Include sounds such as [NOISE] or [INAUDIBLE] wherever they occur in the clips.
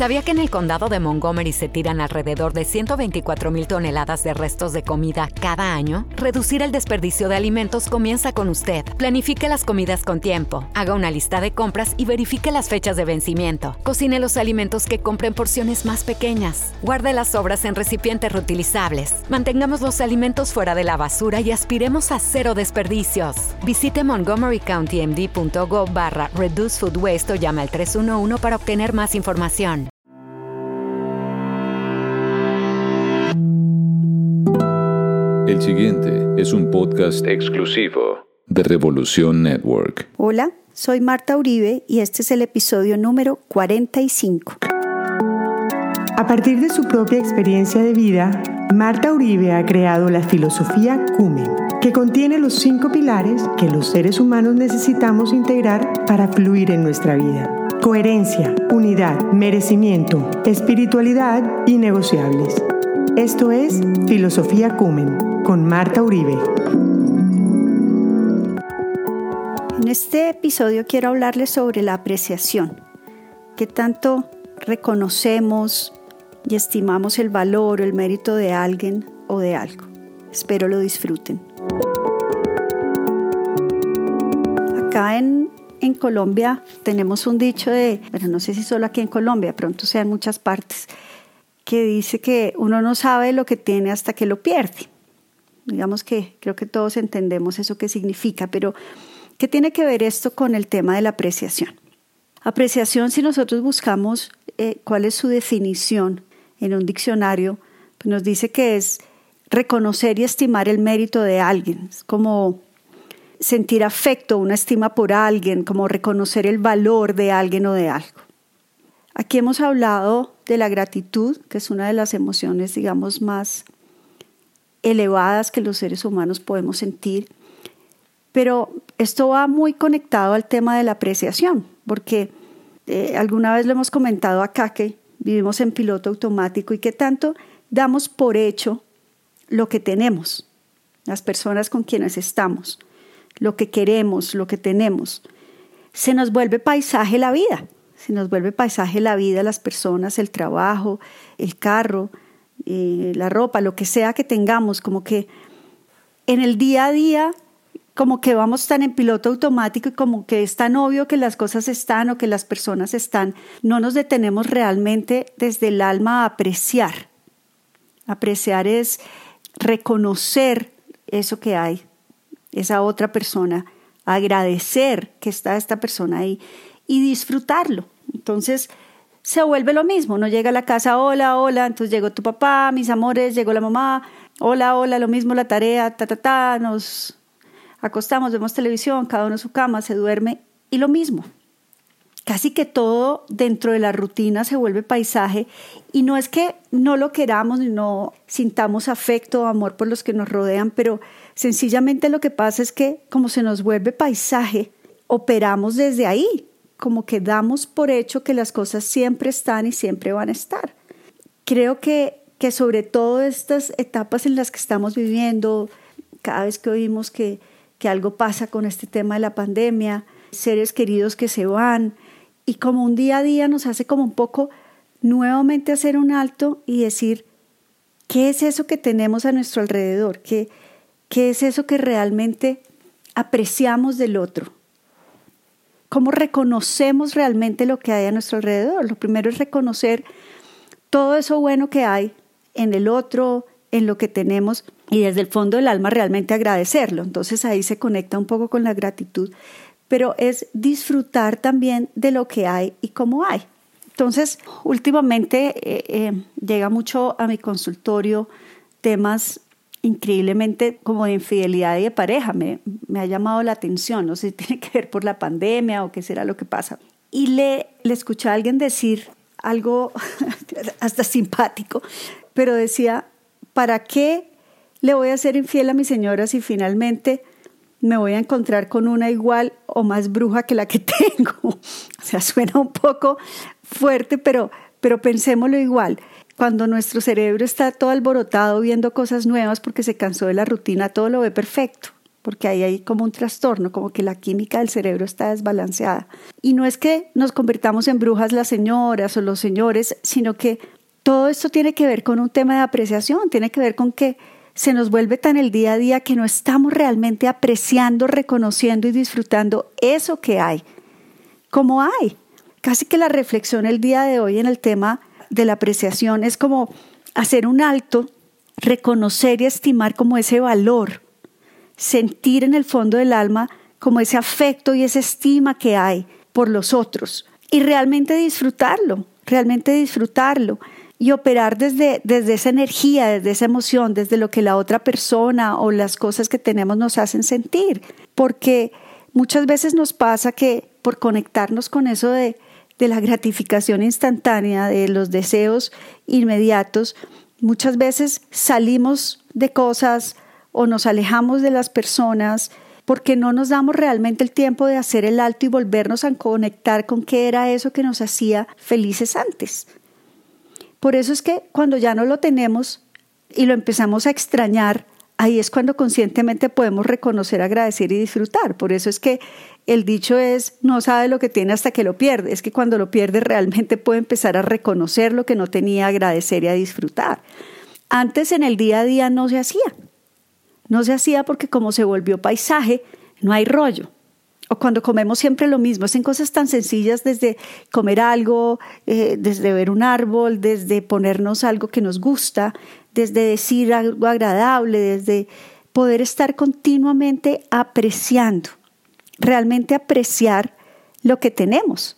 ¿Sabía que en el condado de Montgomery se tiran alrededor de 124 mil toneladas de restos de comida cada año? Reducir el desperdicio de alimentos comienza con usted. Planifique las comidas con tiempo, haga una lista de compras y verifique las fechas de vencimiento. Cocine los alimentos que compre en porciones más pequeñas. Guarde las sobras en recipientes reutilizables. Mantengamos los alimentos fuera de la basura y aspiremos a cero desperdicios. Visite montgomerycountymd.gov barra o llame al 311 para obtener más información. El siguiente es un podcast exclusivo de Revolución Network. Hola, soy Marta Uribe y este es el episodio número 45. A partir de su propia experiencia de vida, Marta Uribe ha creado la filosofía Cumen, que contiene los cinco pilares que los seres humanos necesitamos integrar para fluir en nuestra vida. Coherencia, unidad, merecimiento, espiritualidad y negociables. Esto es Filosofía Cumen con Marta Uribe. En este episodio quiero hablarles sobre la apreciación, que tanto reconocemos y estimamos el valor o el mérito de alguien o de algo. Espero lo disfruten. Acá en, en Colombia tenemos un dicho de, pero no sé si solo aquí en Colombia, pronto sea en muchas partes, que dice que uno no sabe lo que tiene hasta que lo pierde. Digamos que creo que todos entendemos eso que significa, pero ¿qué tiene que ver esto con el tema de la apreciación? Apreciación, si nosotros buscamos eh, cuál es su definición en un diccionario, pues nos dice que es reconocer y estimar el mérito de alguien, es como sentir afecto, una estima por alguien, como reconocer el valor de alguien o de algo. Aquí hemos hablado de la gratitud, que es una de las emociones, digamos, más elevadas que los seres humanos podemos sentir, pero esto va muy conectado al tema de la apreciación, porque eh, alguna vez lo hemos comentado acá que vivimos en piloto automático y que tanto damos por hecho lo que tenemos, las personas con quienes estamos, lo que queremos, lo que tenemos. Se nos vuelve paisaje la vida se nos vuelve paisaje la vida, las personas, el trabajo, el carro, eh, la ropa, lo que sea que tengamos, como que en el día a día, como que vamos tan en piloto automático y como que es tan obvio que las cosas están o que las personas están, no nos detenemos realmente desde el alma a apreciar. Apreciar es reconocer eso que hay, esa otra persona, agradecer que está esta persona ahí y disfrutarlo. Entonces se vuelve lo mismo, no llega a la casa, hola, hola, entonces llegó tu papá, mis amores, llegó la mamá, hola, hola, lo mismo la tarea, ta, ta, ta, nos acostamos, vemos televisión, cada uno en su cama, se duerme y lo mismo. Casi que todo dentro de la rutina se vuelve paisaje y no es que no lo queramos no sintamos afecto o amor por los que nos rodean, pero sencillamente lo que pasa es que como se nos vuelve paisaje, operamos desde ahí, como que damos por hecho que las cosas siempre están y siempre van a estar. Creo que, que sobre todo estas etapas en las que estamos viviendo, cada vez que oímos que, que algo pasa con este tema de la pandemia, seres queridos que se van, y como un día a día nos hace como un poco nuevamente hacer un alto y decir, ¿qué es eso que tenemos a nuestro alrededor? ¿Qué, qué es eso que realmente apreciamos del otro? Cómo reconocemos realmente lo que hay a nuestro alrededor. Lo primero es reconocer todo eso bueno que hay en el otro, en lo que tenemos y desde el fondo del alma realmente agradecerlo. Entonces ahí se conecta un poco con la gratitud, pero es disfrutar también de lo que hay y cómo hay. Entonces, últimamente eh, eh, llega mucho a mi consultorio temas increíblemente como de infidelidad y de pareja. Me, me ha llamado la atención, no sé si [LAUGHS] tiene que ver por la pandemia o qué será lo que pasa. Y le, le escuché a alguien decir algo [LAUGHS] hasta simpático, pero decía, ¿para qué le voy a ser infiel a mi señora si finalmente me voy a encontrar con una igual o más bruja que la que [LAUGHS] tengo? o sea, suena un poco fuerte, pero, pero pensémoslo igual cuando nuestro cerebro está todo alborotado viendo cosas nuevas porque se cansó de la rutina, todo lo ve perfecto. porque ahí hay como un trastorno, como que la química del cerebro está desbalanceada. Y no es que nos convirtamos en brujas las señoras o los señores, sino que todo esto tiene que ver con un tema de apreciación, tiene que ver con que se nos vuelve tan el día a día que no estamos realmente apreciando, reconociendo y disfrutando eso que hay, como hay. Casi que la reflexión el día de hoy en el tema de la apreciación es como hacer un alto, reconocer y estimar como ese valor, sentir en el fondo del alma como ese afecto y esa estima que hay por los otros y realmente disfrutarlo, realmente disfrutarlo y operar desde, desde esa energía, desde esa emoción, desde lo que la otra persona o las cosas que tenemos nos hacen sentir. Porque muchas veces nos pasa que por conectarnos con eso de, de la gratificación instantánea, de los deseos inmediatos, muchas veces salimos de cosas o nos alejamos de las personas porque no nos damos realmente el tiempo de hacer el alto y volvernos a conectar con qué era eso que nos hacía felices antes. Por eso es que cuando ya no lo tenemos y lo empezamos a extrañar, ahí es cuando conscientemente podemos reconocer, agradecer y disfrutar. Por eso es que el dicho es, no sabe lo que tiene hasta que lo pierde. Es que cuando lo pierde realmente puede empezar a reconocer lo que no tenía, agradecer y a disfrutar. Antes en el día a día no se hacía. No se hacía porque como se volvió paisaje, no hay rollo o cuando comemos siempre lo mismo, es cosas tan sencillas desde comer algo, eh, desde ver un árbol, desde ponernos algo que nos gusta, desde decir algo agradable, desde poder estar continuamente apreciando, realmente apreciar lo que tenemos.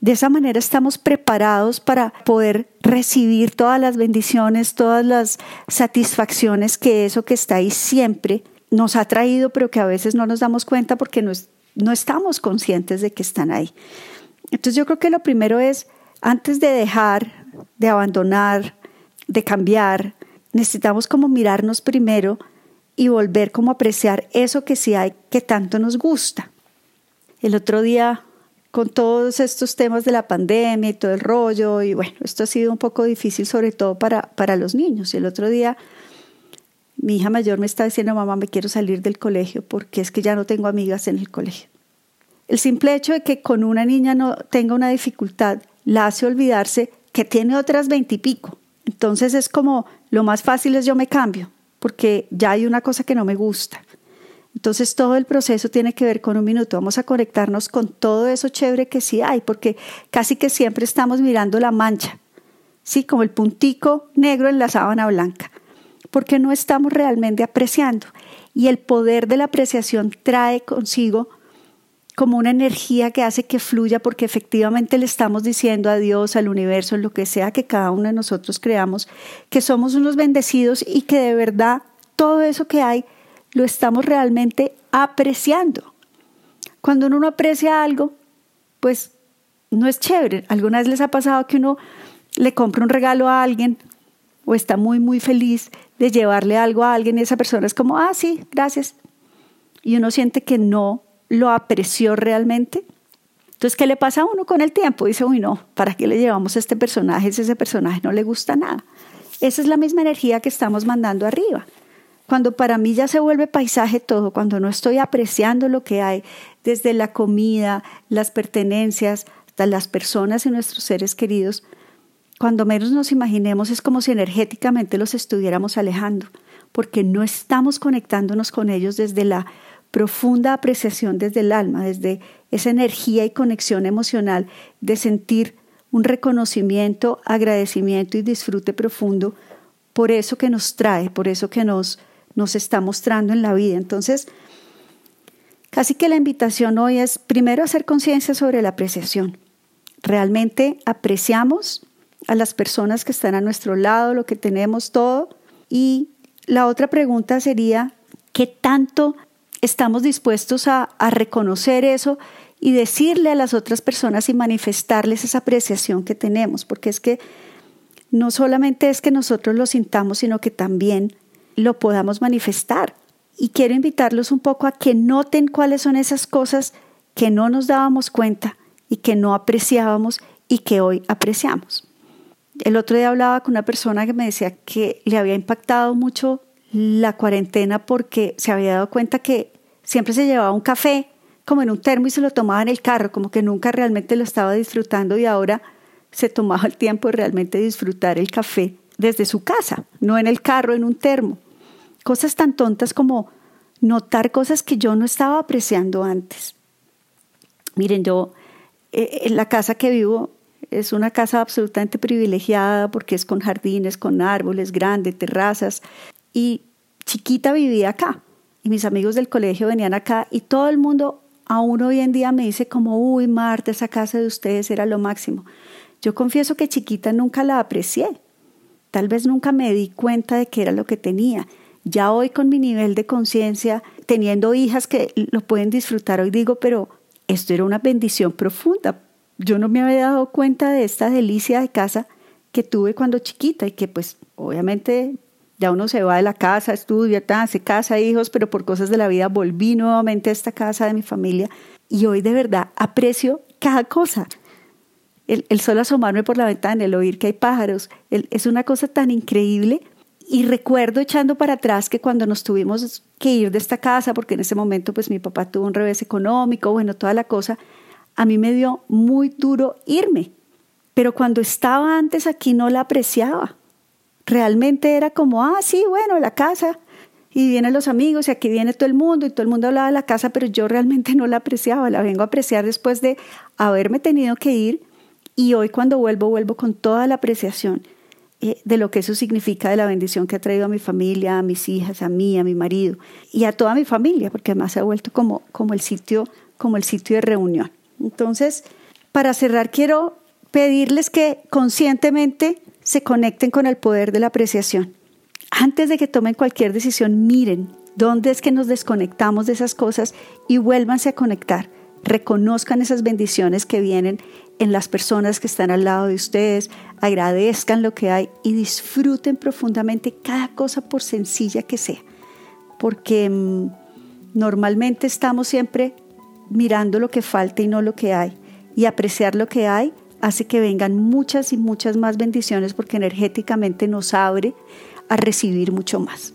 De esa manera estamos preparados para poder recibir todas las bendiciones, todas las satisfacciones que eso que está ahí siempre nos ha traído, pero que a veces no nos damos cuenta porque no, no estamos conscientes de que están ahí. Entonces yo creo que lo primero es, antes de dejar, de abandonar, de cambiar, necesitamos como mirarnos primero y volver como a apreciar eso que sí hay, que tanto nos gusta. El otro día, con todos estos temas de la pandemia y todo el rollo, y bueno, esto ha sido un poco difícil sobre todo para, para los niños. Y el otro día mi hija mayor me está diciendo, mamá, me quiero salir del colegio porque es que ya no tengo amigas en el colegio. El simple hecho de que con una niña no tenga una dificultad la hace olvidarse que tiene otras veintipico. Entonces es como lo más fácil es yo me cambio, porque ya hay una cosa que no me gusta. Entonces todo el proceso tiene que ver con un minuto. Vamos a conectarnos con todo eso chévere que sí hay, porque casi que siempre estamos mirando la mancha, sí, como el puntico negro en la sábana blanca porque no estamos realmente apreciando. Y el poder de la apreciación trae consigo como una energía que hace que fluya porque efectivamente le estamos diciendo a Dios, al universo, lo que sea que cada uno de nosotros creamos, que somos unos bendecidos y que de verdad todo eso que hay lo estamos realmente apreciando. Cuando uno no aprecia algo, pues no es chévere. ¿Alguna vez les ha pasado que uno le compra un regalo a alguien o está muy, muy feliz de llevarle algo a alguien y esa persona es como, ah, sí, gracias. Y uno siente que no lo apreció realmente. Entonces, ¿qué le pasa a uno con el tiempo? Dice, uy, no, ¿para qué le llevamos a este personaje si ese personaje no le gusta nada? Esa es la misma energía que estamos mandando arriba. Cuando para mí ya se vuelve paisaje todo, cuando no estoy apreciando lo que hay, desde la comida, las pertenencias, hasta las personas y nuestros seres queridos, cuando menos nos imaginemos es como si energéticamente los estuviéramos alejando, porque no estamos conectándonos con ellos desde la profunda apreciación desde el alma, desde esa energía y conexión emocional de sentir un reconocimiento, agradecimiento y disfrute profundo por eso que nos trae, por eso que nos, nos está mostrando en la vida. Entonces, casi que la invitación hoy es primero hacer conciencia sobre la apreciación. ¿Realmente apreciamos a las personas que están a nuestro lado, lo que tenemos todo. Y la otra pregunta sería, ¿qué tanto estamos dispuestos a, reconocer eso y decirle a las otras personas y manifestarles esa apreciación que tenemos? Porque es que no solamente es que nosotros lo sintamos, sino que también lo podamos manifestar. Y quiero invitarlos un poco a que noten cuáles son esas cosas que no nos dábamos cuenta y que no apreciábamos y que hoy apreciamos. El otro día hablaba con una persona que me decía que le había impactado mucho la cuarentena porque se había dado cuenta que siempre se llevaba un café como en un termo y se lo tomaba en el carro, como que nunca realmente lo estaba disfrutando y ahora se tomaba el tiempo de realmente disfrutar el café desde su casa, no en el carro, en un termo. Cosas tan tontas como notar cosas que yo no estaba apreciando antes. Miren, yo eh, en la casa que vivo es una casa absolutamente privilegiada porque es con jardines, con árboles grandes, terrazas. Y chiquita vivía acá. Y mis amigos del colegio venían acá y todo el mundo aún hoy en día me dice como, uy, Marta, esa casa de ustedes era lo máximo. Yo confieso que chiquita nunca la aprecié. Tal vez nunca me di cuenta de que era lo que tenía. Ya hoy con mi nivel de conciencia, teniendo hijas que lo pueden disfrutar, hoy digo, pero esto era una bendición profunda. Yo no me había dado cuenta de esta delicia de casa que tuve cuando chiquita y que pues obviamente ya uno se va de la casa, estudia, se casa, hijos, pero por cosas de la vida volví nuevamente a esta casa de mi familia y hoy de verdad aprecio cada cosa. El, solo asomarme por la ventana, el oír que hay pájaros, es una cosa tan increíble. Y recuerdo echando para atrás que cuando nos tuvimos que ir de esta casa, porque en ese momento pues mi papá tuvo un revés económico, bueno, toda la cosa, a mí me dio muy duro irme. Pero cuando estaba antes aquí no la apreciaba realmente era como, ah, sí, bueno, la casa, y vienen los amigos y aquí viene todo el mundo y todo el mundo hablaba de la casa, pero yo realmente no la apreciaba, la vengo a apreciar después de haberme tenido que ir y hoy cuando vuelvo, vuelvo con toda la apreciación eh, de lo que eso significa, de la bendición que ha traído a mi familia, a mis hijas, a mí, a mi marido y a toda mi familia, porque además se ha vuelto como, como, el, sitio, como el sitio de reunión. Entonces, para cerrar, quiero pedirles que conscientemente se conecten con el poder de la apreciación. Antes de que tomen cualquier decisión, miren dónde es que nos desconectamos de esas cosas y vuélvanse a conectar. Reconozcan esas bendiciones que vienen en las personas que están al lado de ustedes, agradezcan lo que hay y disfruten profundamente cada cosa por sencilla que sea. Porque mm, normalmente estamos siempre mirando lo que falta y no lo que hay. Y apreciar lo que hay hace que vengan muchas y muchas más bendiciones porque energéticamente nos abre a recibir mucho más.